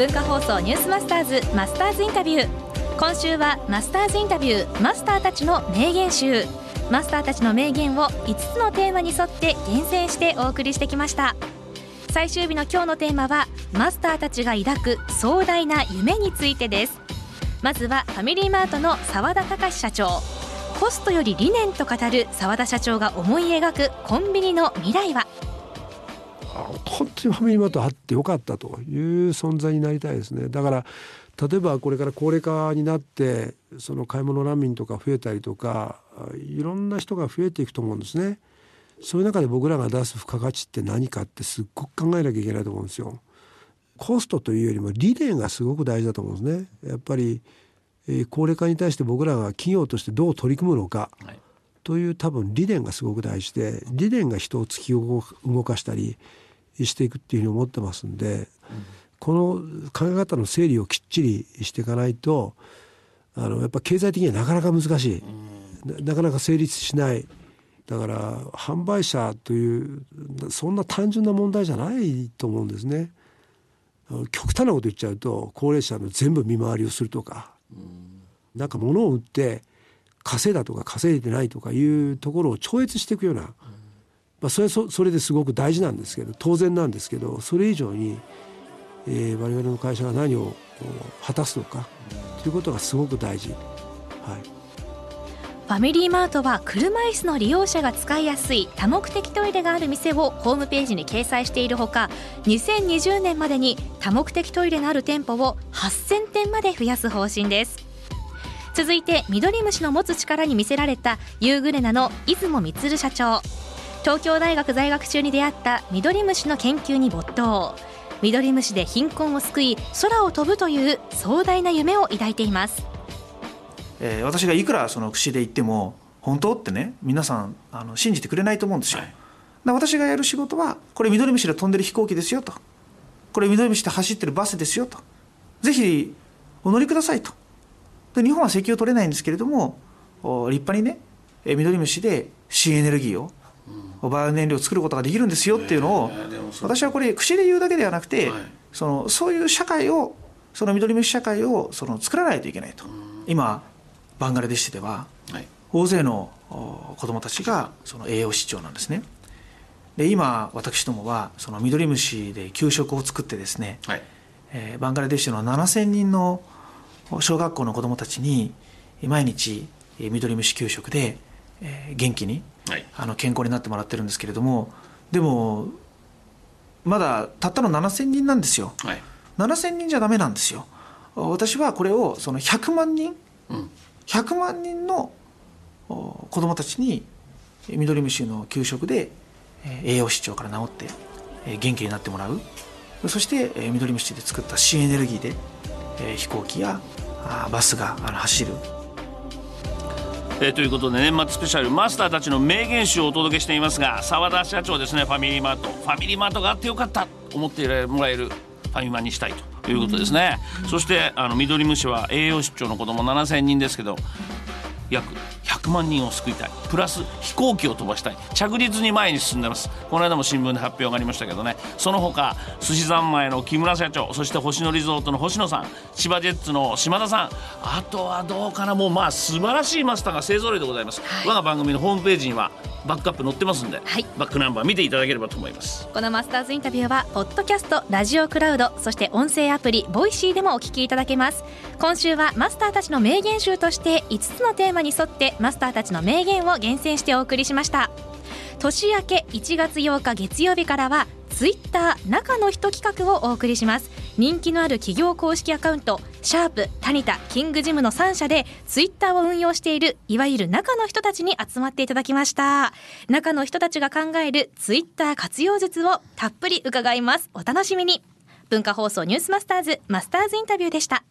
文化放送ニュースマスターズマスターズインタビュー。今週はマスターズインタビューマスターたちの名言集。マスターたちの名言を5つのテーマに沿って厳選してお送りしてきました。最終日の今日のテーマはマスターたちが抱く壮大な夢についてです。まずはファミリーマートの澤田隆社長。コストより理念と語る澤田社長が思い描くコンビニの未来は。本当にファミリーマートあってよかったという存在になりたいですね。だから例えばこれから高齢化になってその買い物難民とか増えたりとかいろんな人が増えていくと思うんですね。そういう中で僕らが出す付加価値って何かってすっごく考えなきゃいけないと思うんですよ。コストというよりも理念がすごく大事だと思うんですね。やっぱり、えー、高齢化に対して僕らが企業としてどう取り組むのか、はい、という多分理念がすごく大事で理念が人を突き動かしたりしていくっていうふうに思ってますんで、この考え方の整理をきっちりしていかないとあのやっぱ経済的にはなかなか難しい、なかなか成立しないだから販売者というそんな単純な問題じゃないと思うんですね。極端なこと言っちゃうと高齢者の全部見回りをするとか、うん、なんか物を売って稼いだとか稼いでないとかいうところを超越していくような、まあ、それそそれですごく大事なんですけど当然なんですけどそれ以上に、えー、我々の会社が何を果たすのかということがすごく大事。はいファミリーマートは車椅子の利用者が使いやすい多目的トイレがある店をホームページに掲載しているほか2020年までに多目的トイレのある店舗を8000店まで増やす方針です続いてミドリムシの持つ力に魅せられたユーグレナの出雲充社長。東京大学在学中に出会ったミドリムシの研究に没頭。ミドリムシで貧困を救い空を飛ぶという壮大な夢を抱いています。えー、私がいくらその口で言っても本当ってね皆さんあの信じてくれないと思うんですよ。はい、私がやる仕事はこれ緑虫で飛んでる飛行機ですよと。これ緑虫で走ってるバスですよと。ぜひお乗りくださいとで日本は石油を取れないんですけれども立派にね緑虫で新エネルギーをバイオ燃料を作ることができるんですよっていうのを私はこれ口で言うだけではなくて、そのそういう社会をその緑虫社会をその作らないといけないと。今バンガラデシュでは、大勢の子どもたちがその栄養失調なんですね。で今私どもはそのミドリムシで給食を作ってですね、はい、えー、バンガラデシュの7000人の小学校の子どもたちに毎日ミドリムシ給食で、えー、元気に、はい、あの健康になってもらってるんですけれどもでもまだたったの7000人なんですよ、はい、7000人じゃダメなんですよ。私はこれをその100万人、うん。100万人の子どもたちにミドリムシの給食で栄養失調から治って元気になってもらう。そしてミドリムシで作った新エネルギーで飛行機やバスが走る。えー、ということで年末スペシャルマスターたちの名言集をお届けしていますが澤田社長ですねファミリーマート。ファミリーマートがあってよかった。と思ってもらえるファミマにしたいとということですね、そしてあのミドリムシは栄養失調の子供7000人ですけど約100万人を救いたい。プラス飛行機を飛ばしたい。着実に前に進んでます。この間も新聞で発表がありましたけどね。その他寿司三昧の木村社長そして星野リゾートの星野さん千葉ジェッツの島田さん。あとはどうかな。もうまあ素晴らしいマスターが勢ぞろいでございます、はい、我が番組のホームページにはバックアップ載ってますんで、はい、バックナンバー見ていただければと思います。このマスターズインタビューはポッドキャストラジオクラウドそして音声アプリボイシーでもお聞きいただけます。今週はマスターたちの名言集として5つのテーマに沿ってマスターたちの名言を厳選してお送りしました。年明け1月8日月曜日からはツイッター中の人企画をお送りします人気のある企業公式アカウントシャープタニタキングジムの3社でツイッターを運用しているいわゆる中の人たちに集まっていただきました。中の人たちが考えるツイッター活用術をたっぷり伺います。お楽しみに。文化放送ニュースマスターズマスターズインタビューでした。